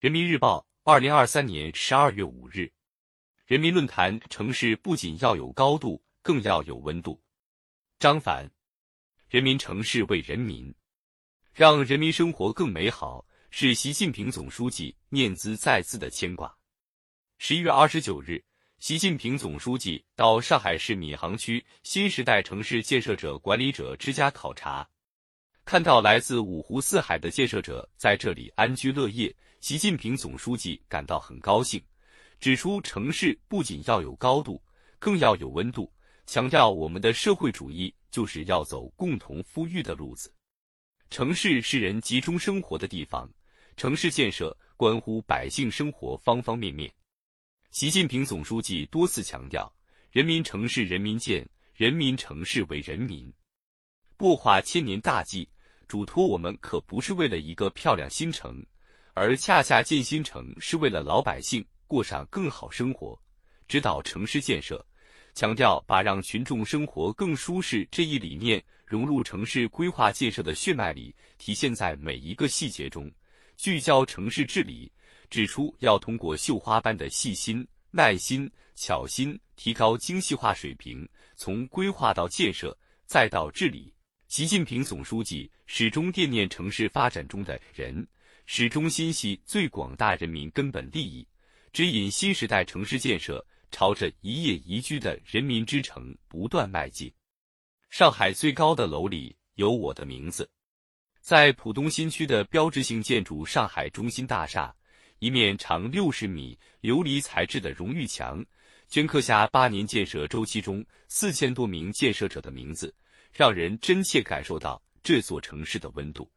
人民日报，二零二三年十二月五日。人民论坛：城市不仅要有高度，更要有温度。张凡，人民城市为人民，让人民生活更美好，是习近平总书记念兹在兹的牵挂。十一月二十九日，习近平总书记到上海市闵行区新时代城市建设者管理者之家考察，看到来自五湖四海的建设者在这里安居乐业。习近平总书记感到很高兴，指出城市不仅要有高度，更要有温度，强调我们的社会主义就是要走共同富裕的路子。城市是人集中生活的地方，城市建设关乎百姓生活方方面面。习近平总书记多次强调，人民城市人民建，人民城市为人民。擘画千年大计，嘱托我们可不是为了一个漂亮新城。而恰恰建新城是为了老百姓过上更好生活，指导城市建设，强调把让群众生活更舒适这一理念融入城市规划建设的血脉里，体现在每一个细节中，聚焦城市治理，指出要通过绣花般的细心、耐心、巧心，提高精细化水平，从规划到建设再到治理。习近平总书记始终惦念城市发展中的人。始终心系最广大人民根本利益，指引新时代城市建设朝着一业宜居的人民之城不断迈进。上海最高的楼里有我的名字，在浦东新区的标志性建筑上海中心大厦，一面长六十米琉璃材质的荣誉墙，镌刻下八年建设周期中四千多名建设者的名字，让人真切感受到这座城市的温度。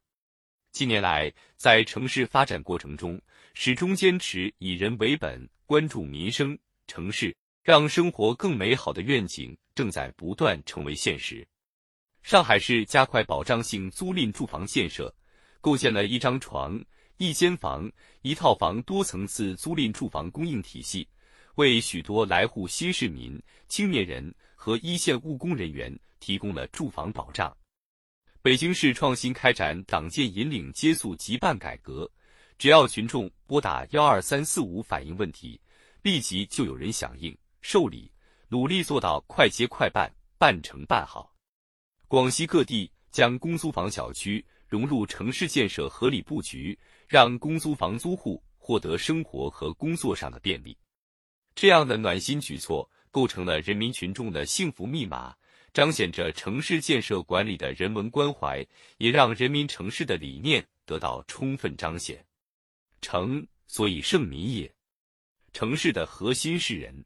近年来，在城市发展过程中，始终坚持以人为本，关注民生，城市让生活更美好的愿景正在不断成为现实。上海市加快保障性租赁住房建设，构建了一张床、一间房、一套房多层次租赁住房供应体系，为许多来沪新市民、青年人和一线务工人员提供了住房保障。北京市创新开展党建引领接诉急办改革，只要群众拨打幺二三四五反映问题，立即就有人响应受理，努力做到快接快办，办成办好。广西各地将公租房小区融入城市建设合理布局，让公租房租户获得生活和工作上的便利。这样的暖心举措，构成了人民群众的幸福密码。彰显着城市建设管理的人文关怀，也让人民城市的理念得到充分彰显。城所以盛民也，城市的核心是人。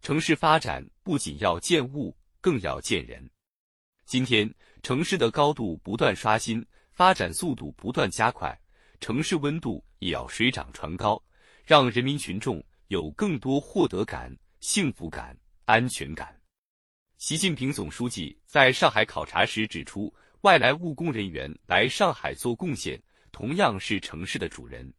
城市发展不仅要建物，更要建人。今天，城市的高度不断刷新，发展速度不断加快，城市温度也要水涨船高，让人民群众有更多获得感、幸福感、安全感。习近平总书记在上海考察时指出，外来务工人员来上海做贡献，同样是城市的主人。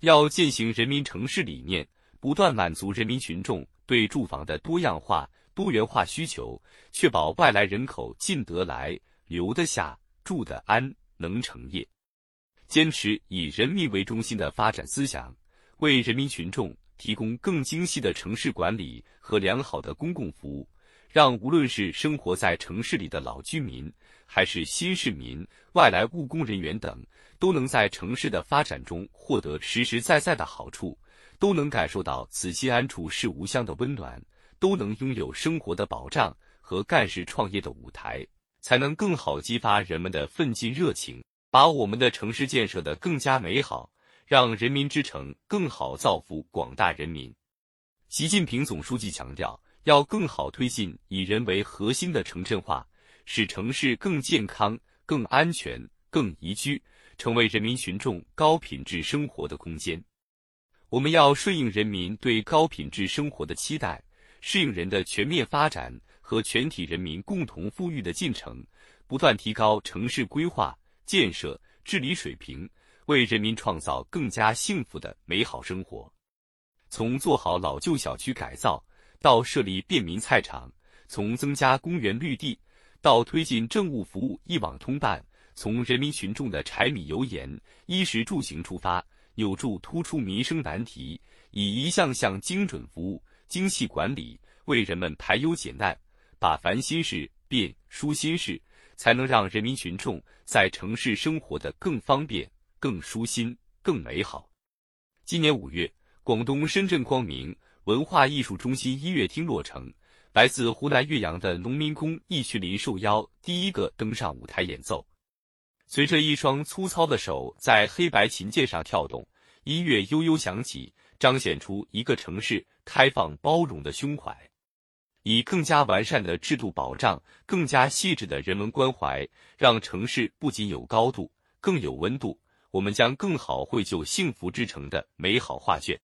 要践行人民城市理念，不断满足人民群众对住房的多样化、多元化需求，确保外来人口进得来、留得下、住得安、能成业。坚持以人民为中心的发展思想，为人民群众提供更精细的城市管理和良好的公共服务。让无论是生活在城市里的老居民，还是新市民、外来务工人员等，都能在城市的发展中获得实实在在的好处，都能感受到“此心安处是吾乡”的温暖，都能拥有生活的保障和干事创业的舞台，才能更好激发人们的奋进热情，把我们的城市建设得更加美好，让人民之城更好造福广大人民。习近平总书记强调。要更好推进以人为核心的城镇化，使城市更健康、更安全、更宜居，成为人民群众高品质生活的空间。我们要顺应人民对高品质生活的期待，适应人的全面发展和全体人民共同富裕的进程，不断提高城市规划、建设、治理水平，为人民创造更加幸福的美好生活。从做好老旧小区改造。到设立便民菜场，从增加公园绿地，到推进政务服务一网通办，从人民群众的柴米油盐、衣食住行出发，有助突出民生难题，以一项项精准服务、精细管理为人们排忧解难，把烦心事变舒心事，才能让人民群众在城市生活的更方便、更舒心、更美好。今年五月，广东深圳光明文化艺术中心音乐厅落成，来自湖南岳阳的农民工易旭林受邀第一个登上舞台演奏。随着一双粗糙的手在黑白琴键上跳动，音乐悠悠响起，彰显出一个城市开放包容的胸怀。以更加完善的制度保障、更加细致的人文关怀，让城市不仅有高度，更有温度。我们将更好绘就幸福之城的美好画卷。